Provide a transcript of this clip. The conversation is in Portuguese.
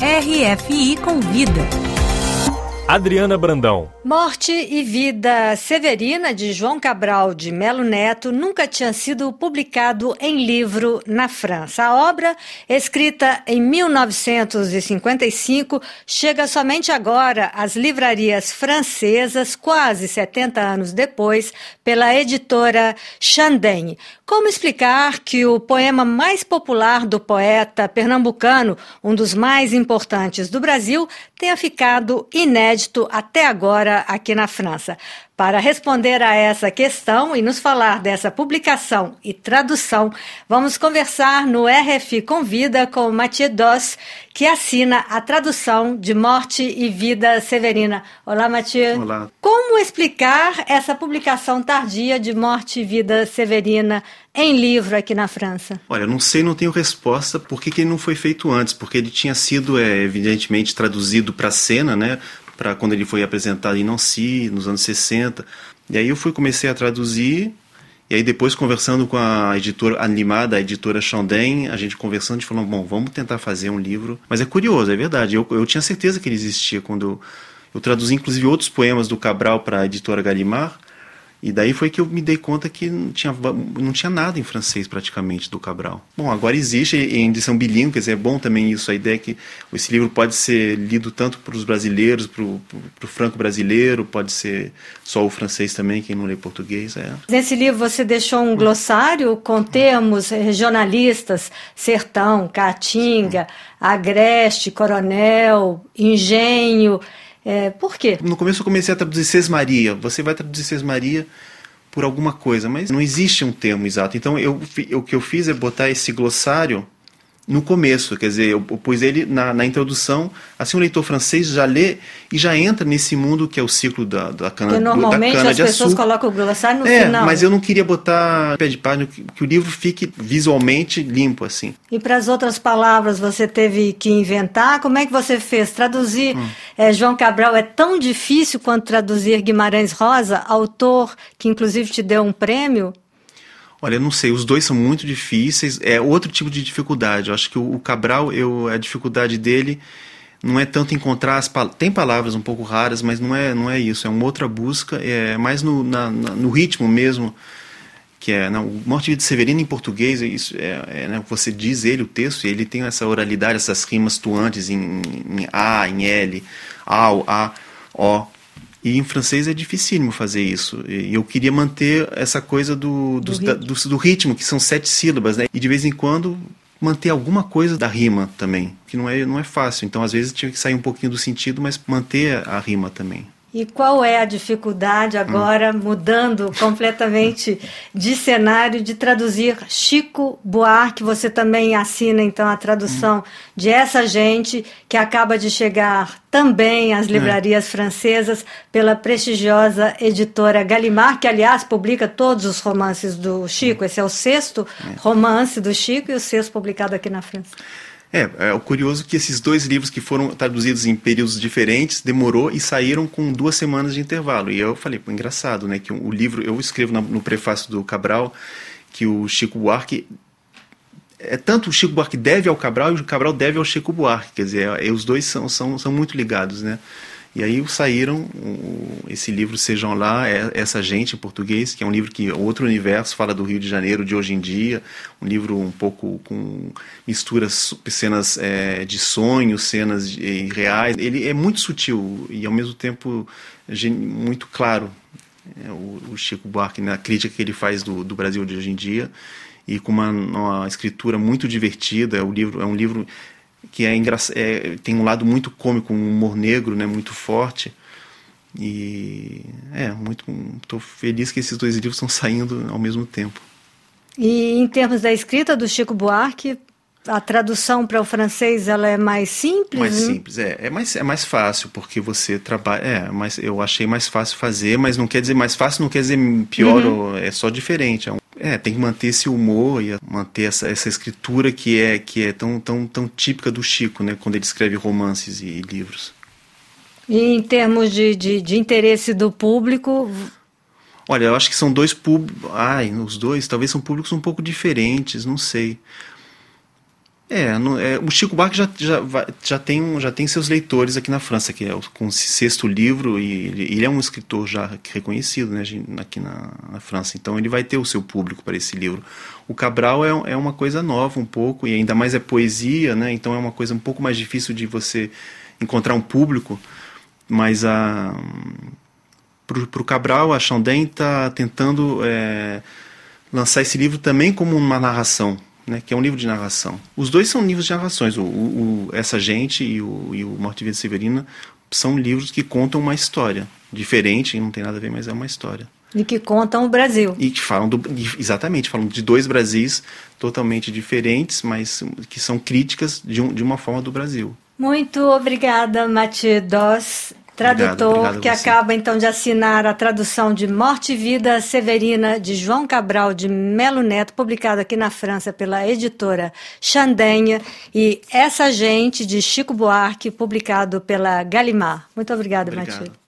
RFI Convida. Adriana Brandão. Morte e Vida Severina, de João Cabral de Melo Neto, nunca tinha sido publicado em livro na França. A obra, escrita em 1955, chega somente agora às livrarias francesas, quase 70 anos depois, pela editora Chandem. Como explicar que o poema mais popular do poeta pernambucano, um dos mais importantes do Brasil, tenha ficado inédito até agora aqui na França. Para responder a essa questão e nos falar dessa publicação e tradução, vamos conversar no RFI Convida com Mathieu Doss, que assina a tradução de Morte e Vida Severina. Olá, Mathieu. Olá. Como explicar essa publicação tardia de Morte e Vida Severina em livro aqui na França? Olha, não sei, não tenho resposta por que, que ele não foi feito antes, porque ele tinha sido, é, evidentemente, traduzido para a cena, né? Para quando ele foi apresentado em Nancy, nos anos 60. E aí eu fui comecei a traduzir, e aí depois conversando com a editora animada, a editora Chandem, a gente conversando, a gente falou, bom, vamos tentar fazer um livro. Mas é curioso, é verdade, eu, eu tinha certeza que ele existia quando eu, eu traduzi inclusive outros poemas do Cabral para a editora Gallimard, e daí foi que eu me dei conta que não tinha, não tinha nada em francês praticamente do Cabral. Bom, agora existe em edição bilíngue, quer dizer, é bom também isso, a ideia é que esse livro pode ser lido tanto para os brasileiros, para o franco-brasileiro, pode ser só o francês também, quem não lê português. É. Nesse livro você deixou um glossário com termos regionalistas, sertão, caatinga, agreste, coronel, engenho... É, por quê? No começo eu comecei a traduzir Sesmaria. Você vai traduzir Sesmaria por alguma coisa, mas não existe um termo exato. Então eu, o que eu fiz é botar esse glossário no começo, quer dizer, eu, pus ele na, na, introdução, assim o leitor francês já lê e já entra nesse mundo que é o ciclo da, da cana, Porque normalmente da cana as pessoas açúcar. colocam o glossário no é, final. mas eu não queria botar pé de página, que, que o livro fique visualmente limpo, assim. E para as outras palavras você teve que inventar, como é que você fez? Traduzir hum. É, João Cabral é tão difícil quanto traduzir Guimarães Rosa, autor que inclusive te deu um prêmio? Olha, eu não sei, os dois são muito difíceis, é outro tipo de dificuldade. Eu acho que o, o Cabral, eu, a dificuldade dele não é tanto encontrar as palavras, tem palavras um pouco raras, mas não é, não é isso, é uma outra busca, é mais no, na, no ritmo mesmo, que é não, o Morte de Severino em português, isso é, é né, você diz ele o texto, e ele tem essa oralidade, essas rimas tuantes em, em A, em L, ao, A, O, e em francês é dificílimo fazer isso. E eu queria manter essa coisa do, do, do, ritmo. Da, do, do ritmo, que são sete sílabas, né? E de vez em quando manter alguma coisa da rima também, que não é, não é fácil. Então, às vezes, tinha que sair um pouquinho do sentido, mas manter a rima também. E qual é a dificuldade agora, hum. mudando completamente de cenário, de traduzir Chico Buarque? Você também assina então a tradução hum. de essa gente que acaba de chegar também às é. livrarias francesas pela prestigiosa editora Gallimard, que aliás publica todos os romances do Chico. Esse é o sexto é. romance do Chico e o sexto publicado aqui na França. É, é o curioso que esses dois livros que foram traduzidos em períodos diferentes demorou e saíram com duas semanas de intervalo. E eu falei, pô, engraçado, né? Que o livro, eu escrevo no prefácio do Cabral que o Chico Buarque é tanto o Chico Buarque deve ao Cabral e o Cabral deve ao Chico Buarque, quer dizer, é, os dois são, são, são muito ligados, né? E aí saíram esse livro Sejam Lá, é, Essa Gente, em português, que é um livro que outro universo fala do Rio de Janeiro de hoje em dia, um livro um pouco com misturas, cenas é, de sonhos, cenas de, reais. Ele é muito sutil e ao mesmo tempo muito claro, é, o, Chico Buarque, na crítica que ele faz do, do Brasil de hoje em dia, e com uma, uma escritura muito divertida. O livro é um livro que é, engra... É, tem um lado muito cômico, um humor negro, né, muito forte. E é muito, estou feliz que esses dois livros estão saindo ao mesmo tempo. E em termos da escrita do Chico Buarque, a tradução para o francês ela é mais simples? Mais né? simples, é, é mais é mais fácil porque você trabalha, é, mas eu achei mais fácil fazer, mas não quer dizer mais fácil, não quer dizer pior, uhum. é só diferente. É um é, tem que manter esse humor e manter essa, essa escritura que é que é tão, tão, tão típica do Chico, né, quando ele escreve romances e livros. E em termos de, de, de interesse do público, Olha, eu acho que são dois públicos. Ai, os dois talvez são públicos um pouco diferentes, não sei. É, no, é, o Chico Buarque já, já, já, tem, já tem seus leitores aqui na França, que é o, com o sexto livro, e ele, ele, é um escritor já reconhecido né, aqui na, na, França, então ele vai ter o seu público para esse livro. O Cabral é, é uma coisa nova um pouco, e ainda mais é poesia, né, então é uma coisa um pouco mais difícil de você encontrar um público, mas a para o Cabral, a Chandem está tentando é, lançar esse livro também como uma narração, né, que é um livro de narração. Os dois são livros de narrações. O, o, Essa Gente e o, e o Morte e Vida Severina são livros que contam uma história diferente, não tem nada a ver, mas é uma história. E que contam o Brasil. E que falam do, exatamente, falam de dois Brasis totalmente diferentes, mas que são críticas de, um, de uma forma do Brasil. Muito obrigada, Mathieu Doss tradutor, obrigado, obrigado que acaba então de assinar a tradução de Morte e Vida Severina de João Cabral de Melo Neto, publicado aqui na França pela editora Chandenha, e Essa Gente de Chico Buarque, publicado pela Gallimard. Muito obrigada, Matilde.